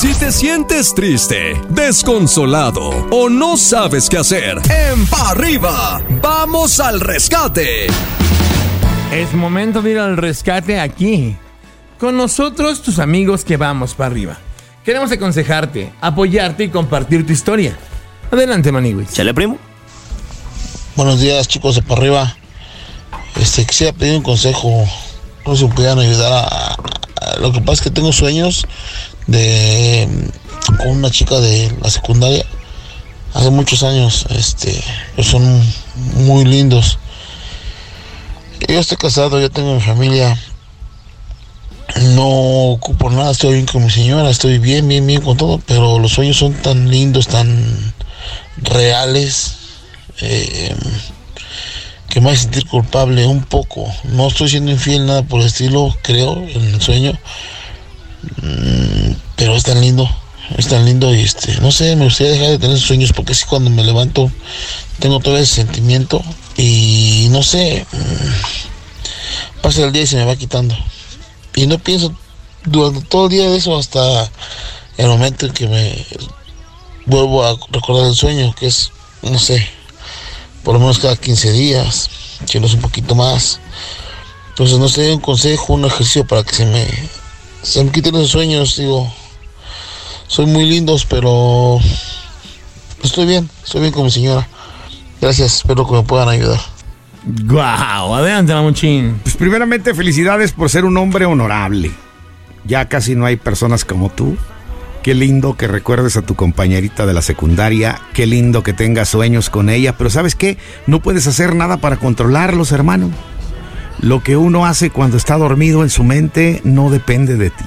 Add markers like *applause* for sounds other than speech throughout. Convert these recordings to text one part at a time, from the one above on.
Si te sientes triste, desconsolado o no sabes qué hacer, en pa arriba, vamos al rescate. Es momento de ir al rescate aquí. Con nosotros, tus amigos que vamos para arriba. Queremos aconsejarte, apoyarte y compartir tu historia. Adelante, Maniguis. Chale, primo. Buenos días, chicos de para arriba. Este, quisiera pedir un consejo. No sé si me pudieran ayudar a, a- Lo que pasa es que tengo sueños de. con una chica de la secundaria. Hace muchos años. Este. son muy lindos. Yo estoy casado, yo tengo mi familia. No ocupo nada, estoy bien con mi señora, estoy bien, bien, bien con todo, pero los sueños son tan lindos, tan reales, eh, que me hace sentir culpable un poco. No estoy siendo infiel, nada por el estilo, creo, en el sueño. Mm, pero es tan lindo, es tan lindo y este, no sé, me gustaría dejar de tener sueños porque así cuando me levanto tengo todo ese sentimiento y no sé, mm, pasa el día y se me va quitando. Y no pienso durante todo el día de eso hasta el momento en que me vuelvo a recordar el sueño, que es, no sé, por lo menos cada 15 días, si no es un poquito más. Entonces, no sé, un consejo, un ejercicio para que se me, se me quiten esos sueños, digo, son muy lindos, pero estoy bien, estoy bien con mi señora. Gracias, espero que me puedan ayudar. Guau, adelante, Mamuchín. Pues primeramente, felicidades por ser un hombre honorable. Ya casi no hay personas como tú. Qué lindo que recuerdes a tu compañerita de la secundaria. Qué lindo que tengas sueños con ella. Pero ¿sabes qué? No puedes hacer nada para controlarlos, hermano. Lo que uno hace cuando está dormido en su mente no depende de ti.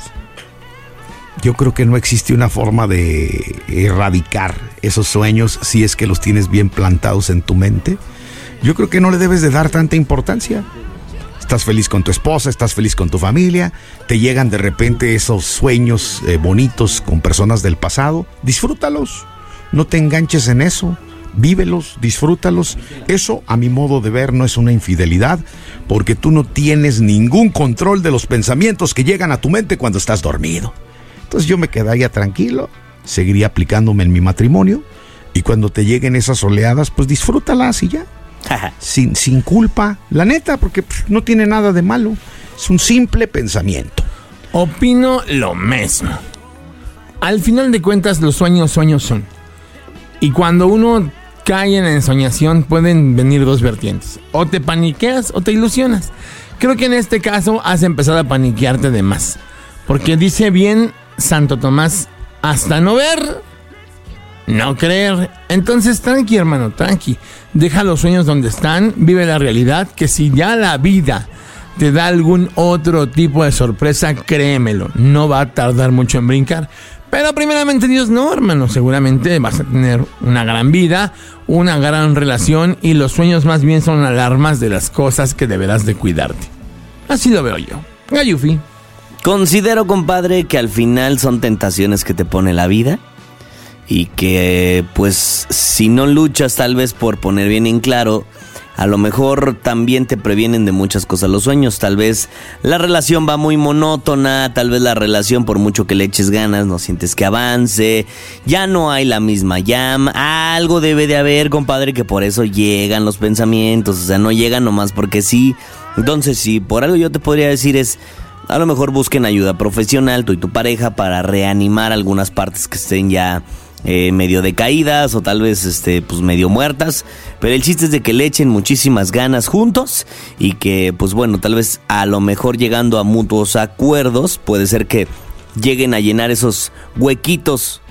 Yo creo que no existe una forma de erradicar esos sueños si es que los tienes bien plantados en tu mente. Yo creo que no le debes de dar tanta importancia. Estás feliz con tu esposa, estás feliz con tu familia, te llegan de repente esos sueños eh, bonitos con personas del pasado, disfrútalos, no te enganches en eso, vívelos, disfrútalos. Eso, a mi modo de ver, no es una infidelidad, porque tú no tienes ningún control de los pensamientos que llegan a tu mente cuando estás dormido. Entonces yo me quedaría tranquilo, seguiría aplicándome en mi matrimonio, y cuando te lleguen esas oleadas, pues disfrútalas y ya *laughs* sin, sin culpa, la neta, porque pues, no tiene nada de malo. Es un simple pensamiento. Opino lo mismo. Al final de cuentas, los sueños, sueños son. Y cuando uno cae en la ensoñación, pueden venir dos vertientes. O te paniqueas o te ilusionas. Creo que en este caso has empezado a paniquearte de más. Porque dice bien Santo Tomás, hasta no ver, no creer. Entonces, tranqui, hermano, tranqui. Deja los sueños donde están, vive la realidad, que si ya la vida te da algún otro tipo de sorpresa, créemelo, no va a tardar mucho en brincar. Pero primeramente Dios no, hermano, seguramente vas a tener una gran vida, una gran relación y los sueños más bien son alarmas de las cosas que deberás de cuidarte. Así lo veo yo. Gayufi. Considero, compadre, que al final son tentaciones que te pone la vida y que, pues, si no luchas tal vez por poner bien en claro, a lo mejor también te previenen de muchas cosas los sueños. Tal vez la relación va muy monótona, tal vez la relación por mucho que le eches ganas no sientes que avance, ya no hay la misma llama, algo debe de haber, compadre, que por eso llegan los pensamientos, o sea, no llegan nomás porque sí. Entonces, si por algo yo te podría decir es, a lo mejor busquen ayuda profesional, tú y tu pareja, para reanimar algunas partes que estén ya eh, medio decaídas o tal vez este, pues medio muertas. Pero el chiste es de que le echen muchísimas ganas juntos y que, pues bueno, tal vez a lo mejor llegando a mutuos acuerdos, puede ser que lleguen a llenar esos huequitos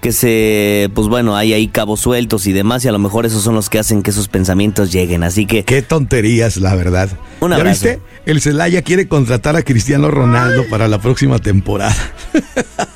que se, pues bueno, hay ahí cabos sueltos y demás, y a lo mejor esos son los que hacen que esos pensamientos lleguen. Así que. Qué tonterías, la verdad. Un ¿Ya viste? El Celaya quiere contratar a Cristiano Ronaldo para la próxima temporada. *laughs*